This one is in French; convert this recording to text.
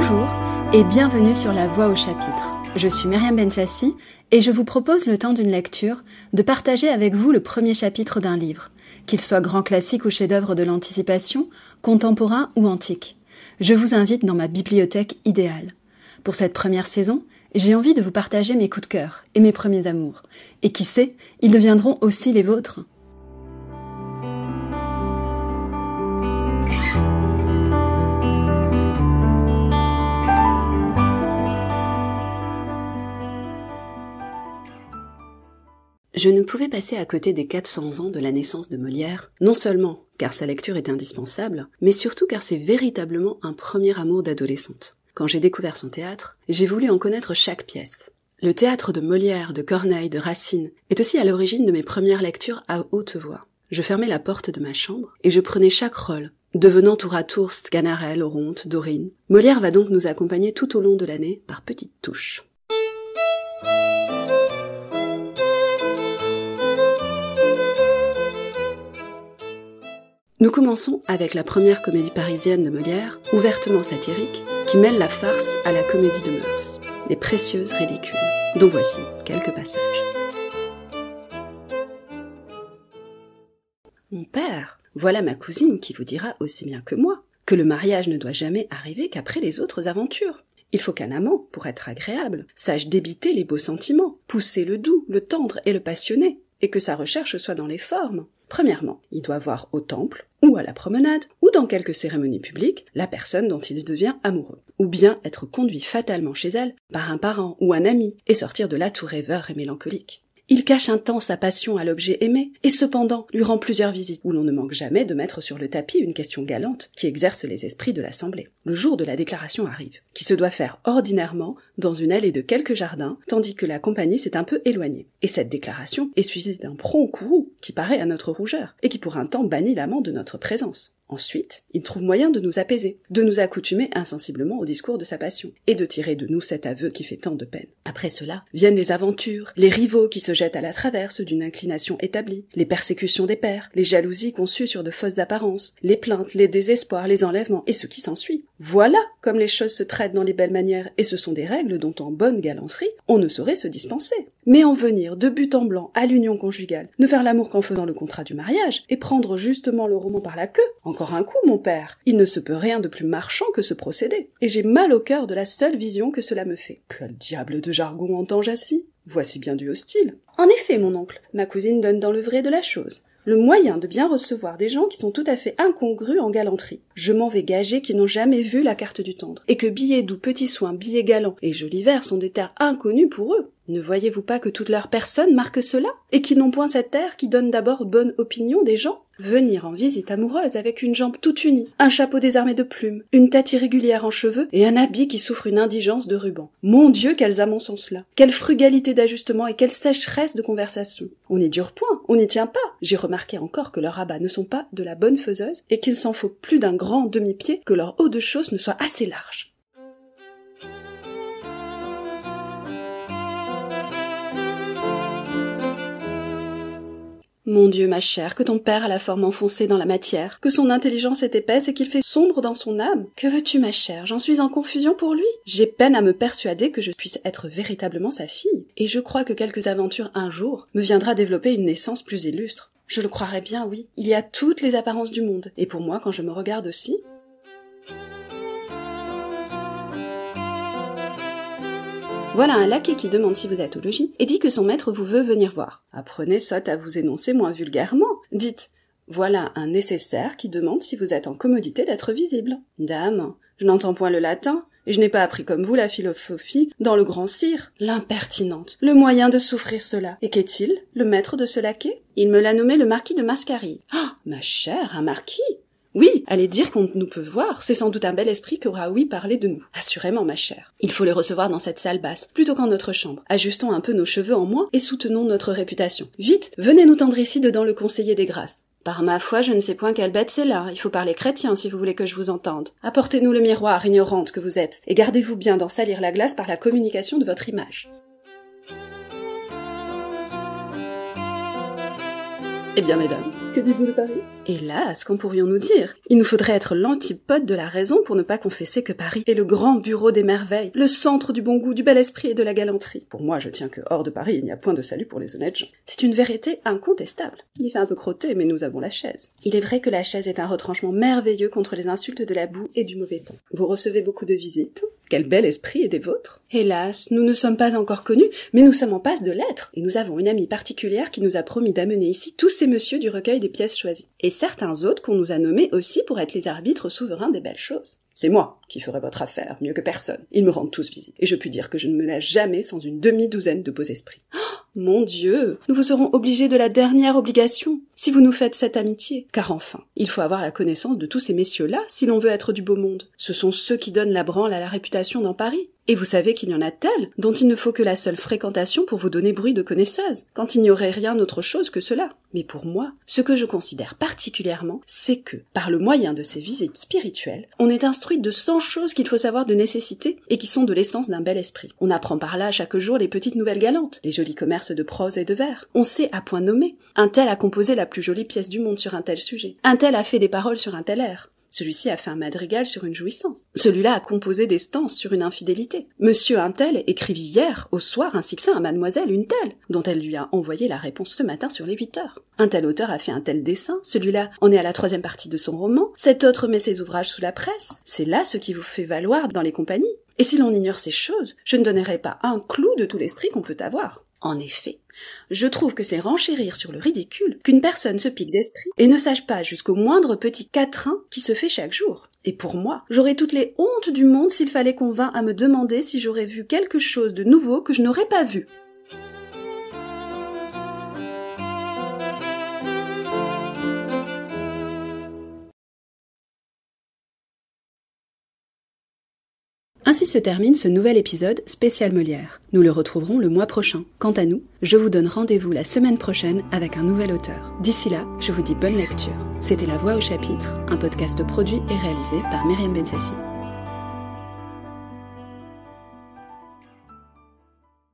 Bonjour et bienvenue sur La Voix au chapitre. Je suis Myriam Bensassi et je vous propose le temps d'une lecture de partager avec vous le premier chapitre d'un livre, qu'il soit grand classique ou chef-d'œuvre de l'anticipation, contemporain ou antique. Je vous invite dans ma bibliothèque idéale. Pour cette première saison, j'ai envie de vous partager mes coups de cœur et mes premiers amours. Et qui sait, ils deviendront aussi les vôtres. Je ne pouvais passer à côté des 400 ans de la naissance de Molière, non seulement car sa lecture est indispensable, mais surtout car c'est véritablement un premier amour d'adolescente. Quand j'ai découvert son théâtre, j'ai voulu en connaître chaque pièce. Le théâtre de Molière, de Corneille, de Racine est aussi à l'origine de mes premières lectures à haute voix. Je fermais la porte de ma chambre et je prenais chaque rôle, devenant tour à tour Sganarelle, Oronte, Dorine. Molière va donc nous accompagner tout au long de l'année par petites touches. Nous commençons avec la première comédie parisienne de Molière, ouvertement satirique, qui mêle la farce à la comédie de mœurs, les précieuses ridicules, dont voici quelques passages. Mon père, voilà ma cousine qui vous dira aussi bien que moi que le mariage ne doit jamais arriver qu'après les autres aventures. Il faut qu'un amant, pour être agréable, sache débiter les beaux sentiments, pousser le doux, le tendre et le passionné, et que sa recherche soit dans les formes. Premièrement, il doit voir au temple, ou à la promenade, ou dans quelque cérémonie publique, la personne dont il devient amoureux, ou bien être conduit fatalement chez elle par un parent ou un ami, et sortir de là tout rêveur et mélancolique. Il cache un temps sa passion à l'objet aimé, et cependant lui rend plusieurs visites, où l'on ne manque jamais de mettre sur le tapis une question galante qui exerce les esprits de l'assemblée. Le jour de la déclaration arrive, qui se doit faire ordinairement dans une allée de quelques jardins, tandis que la compagnie s'est un peu éloignée. Et cette déclaration est suivie d'un prompt courroux qui paraît à notre rougeur, et qui pour un temps bannit l'amant de notre présence. Ensuite, il trouve moyen de nous apaiser, de nous accoutumer insensiblement au discours de sa passion, et de tirer de nous cet aveu qui fait tant de peine. Après cela, viennent les aventures, les rivaux qui se jettent à la traverse d'une inclination établie, les persécutions des pères, les jalousies conçues sur de fausses apparences, les plaintes, les désespoirs, les enlèvements, et ce qui s'ensuit. Voilà comme les choses se traitent dans les belles manières, et ce sont des règles dont en bonne galanterie on ne saurait se dispenser. Mais en venir de but en blanc à l'union conjugale, ne faire l'amour qu'en faisant le contrat du mariage, et prendre justement le roman par la queue, encore un coup, mon père. Il ne se peut rien de plus marchand que ce procédé. Et j'ai mal au cœur de la seule vision que cela me fait. Quel diable de jargon entends-je ainsi? Voici bien du hostile. En effet, mon oncle, ma cousine donne dans le vrai de la chose le moyen de bien recevoir des gens qui sont tout à fait incongrus en galanterie. Je m'en vais gager qu'ils n'ont jamais vu la carte du tendre, et que billets doux, petits soins, billets galants et jolis verts sont des terres inconnues pour eux. Ne voyez-vous pas que toute leur personne marque cela, et qu'ils n'ont point cette terre qui donne d'abord bonne opinion des gens? Venir en visite amoureuse avec une jambe toute unie, un chapeau désarmé de plumes, une tête irrégulière en cheveux et un habit qui souffre une indigence de ruban. Mon Dieu, quels amants sont cela Quelle frugalité d'ajustement et quelle sécheresse de conversation On n'y dure point, on n'y tient pas. J'ai remarqué encore que leurs rabats ne sont pas de la bonne faiseuse et qu'il s'en faut plus d'un grand demi-pied que leur haut de chausse ne soit assez large. Mon Dieu, ma chère, que ton père a la forme enfoncée dans la matière, que son intelligence est épaisse et qu'il fait sombre dans son âme. Que veux-tu, ma chère? J'en suis en confusion pour lui. J'ai peine à me persuader que je puisse être véritablement sa fille. Et je crois que quelques aventures un jour me viendra développer une naissance plus illustre. Je le croirais bien, oui. Il y a toutes les apparences du monde. Et pour moi, quand je me regarde aussi, Voilà un laquais qui demande si vous êtes au logis et dit que son maître vous veut venir voir. Apprenez soit à vous énoncer moins vulgairement. Dites voilà un nécessaire qui demande si vous êtes en commodité d'être visible. Dame, je n'entends point le latin, et je n'ai pas appris comme vous la philosophie dans le grand cire. L'impertinente. Le moyen de souffrir cela. Et qu'est-il, le maître de ce laquais? Il me l'a nommé le marquis de Mascarille. Ah, ma chère, un marquis oui, allez dire qu'on nous peut voir, c'est sans doute un bel esprit qui aura oui parlé de nous. Assurément, ma chère. Il faut les recevoir dans cette salle basse, plutôt qu'en notre chambre. Ajustons un peu nos cheveux en moins et soutenons notre réputation. Vite, venez nous tendre ici dedans le conseiller des grâces. Par ma foi, je ne sais point quelle bête c'est là. Il faut parler chrétien si vous voulez que je vous entende. Apportez-nous le miroir, ignorante que vous êtes, et gardez-vous bien d'en salir la glace par la communication de votre image. Eh bien, mesdames, que dites-vous de Paris Hélas, qu'en pourrions-nous dire? Il nous faudrait être l'antipode de la raison pour ne pas confesser que Paris est le grand bureau des merveilles, le centre du bon goût, du bel esprit et de la galanterie. Pour moi, je tiens que hors de Paris, il n'y a point de salut pour les honnêtes gens. C'est une vérité incontestable. Il y fait un peu crotté, mais nous avons la chaise. Il est vrai que la chaise est un retranchement merveilleux contre les insultes de la boue et du mauvais temps. Vous recevez beaucoup de visites quel bel esprit est des vôtres Hélas, nous ne sommes pas encore connus, mais nous sommes en passe de l'être, et nous avons une amie particulière qui nous a promis d'amener ici tous ces messieurs du recueil des pièces choisies, et certains autres qu'on nous a nommés aussi pour être les arbitres souverains des belles choses. C'est moi qui ferai votre affaire, mieux que personne. Ils me rendent tous visite. Et je puis dire que je ne me lâche jamais sans une demi-douzaine de beaux esprits. Oh, mon Dieu, nous vous serons obligés de la dernière obligation, si vous nous faites cette amitié. Car enfin, il faut avoir la connaissance de tous ces messieurs-là si l'on veut être du beau monde. Ce sont ceux qui donnent la branle à la réputation dans Paris. Et vous savez qu'il y en a tels dont il ne faut que la seule fréquentation pour vous donner bruit de connaisseuse, quand il n'y aurait rien autre chose que cela. Mais pour moi, ce que je considère particulièrement, c'est que, par le moyen de ces visites spirituelles, on est instruit de cent choses qu'il faut savoir de nécessité et qui sont de l'essence d'un bel esprit. On apprend par là chaque jour les petites nouvelles galantes, les jolis commerces de prose et de vers. On sait à point nommé. Un tel a composé la plus jolie pièce du monde sur un tel sujet. Un tel a fait des paroles sur un tel air. Celui-ci a fait un madrigal sur une jouissance. Celui-là a composé des stances sur une infidélité. Monsieur un tel écrivit hier, au soir, un succès à mademoiselle une telle, dont elle lui a envoyé la réponse ce matin sur les huit heures. Un tel auteur a fait un tel dessin, celui-là en est à la troisième partie de son roman, cet autre met ses ouvrages sous la presse. C'est là ce qui vous fait valoir dans les compagnies. Et si l'on ignore ces choses, je ne donnerai pas un clou de tout l'esprit qu'on peut avoir. En effet, je trouve que c'est renchérir sur le ridicule qu'une personne se pique d'esprit et ne sache pas jusqu'au moindre petit quatrain qui se fait chaque jour. Et pour moi, j'aurais toutes les hontes du monde s'il fallait qu'on vînt à me demander si j'aurais vu quelque chose de nouveau que je n'aurais pas vu. Ainsi se termine ce nouvel épisode spécial Molière. Nous le retrouverons le mois prochain. Quant à nous, je vous donne rendez-vous la semaine prochaine avec un nouvel auteur. D'ici là, je vous dis bonne lecture. C'était La Voix au chapitre, un podcast produit et réalisé par Myriam Bensassi.